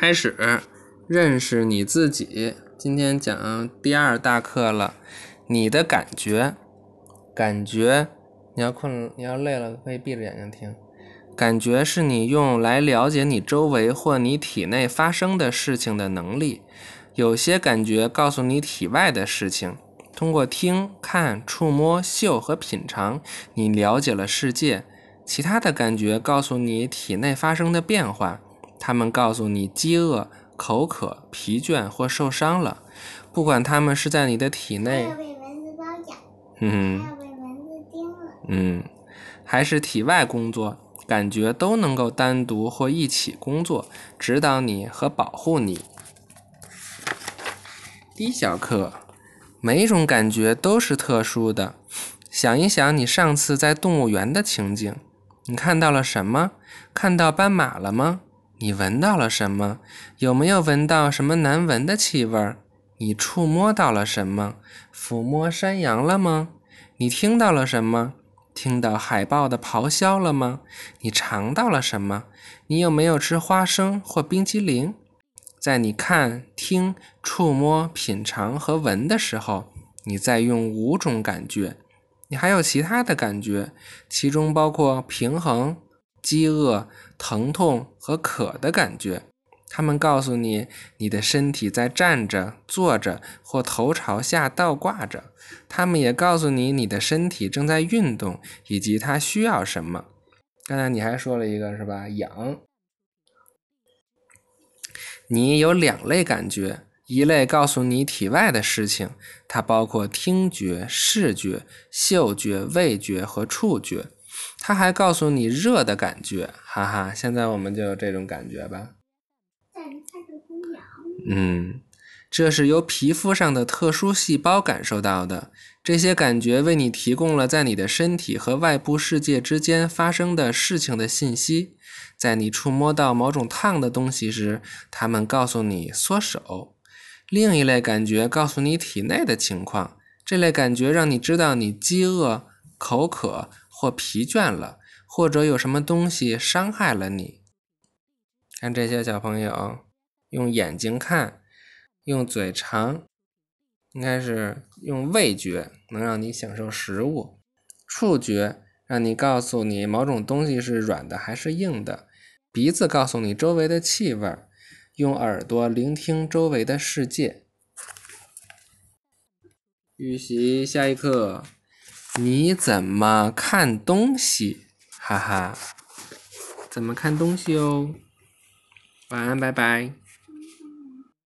开始认识你自己。今天讲第二大课了，你的感觉，感觉，你要困，你要累了，可以闭着眼睛听。感觉是你用来了解你周围或你体内发生的事情的能力。有些感觉告诉你体外的事情，通过听、看、触摸、嗅和品尝，你了解了世界。其他的感觉告诉你体内发生的变化。他们告诉你饥饿、口渴、疲倦或受伤了，不管他们是在你的体内，被蚊子包夹，嗯被蚊子叮了，嗯，还是体外工作，感觉都能够单独或一起工作，指导你和保护你。第一小课，每一种感觉都是特殊的。想一想你上次在动物园的情景，你看到了什么？看到斑马了吗？你闻到了什么？有没有闻到什么难闻的气味？你触摸到了什么？抚摸山羊了吗？你听到了什么？听到海豹的咆哮了吗？你尝到了什么？你有没有吃花生或冰激凌？在你看、听、触摸、品尝和闻的时候，你在用五种感觉。你还有其他的感觉，其中包括平衡。饥饿、疼痛和渴的感觉，他们告诉你你的身体在站着、坐着或头朝下倒挂着。他们也告诉你你的身体正在运动，以及它需要什么。刚才你还说了一个是吧？痒。你有两类感觉，一类告诉你体外的事情，它包括听觉、视觉、嗅觉、味觉和触觉。他还告诉你热的感觉，哈哈！现在我们就有这种感觉吧。嗯，这是由皮肤上的特殊细胞感受到的。这些感觉为你提供了在你的身体和外部世界之间发生的事情的信息。在你触摸到某种烫的东西时，它们告诉你缩手。另一类感觉告诉你体内的情况。这类感觉让你知道你饥饿、口渴。或疲倦了，或者有什么东西伤害了你。看这些小朋友，用眼睛看，用嘴尝，应该是用味觉能让你享受食物，触觉让你告诉你某种东西是软的还是硬的，鼻子告诉你周围的气味，用耳朵聆听周围的世界。预习下一课。你怎么看东西？哈哈，怎么看东西哦？晚安，拜拜。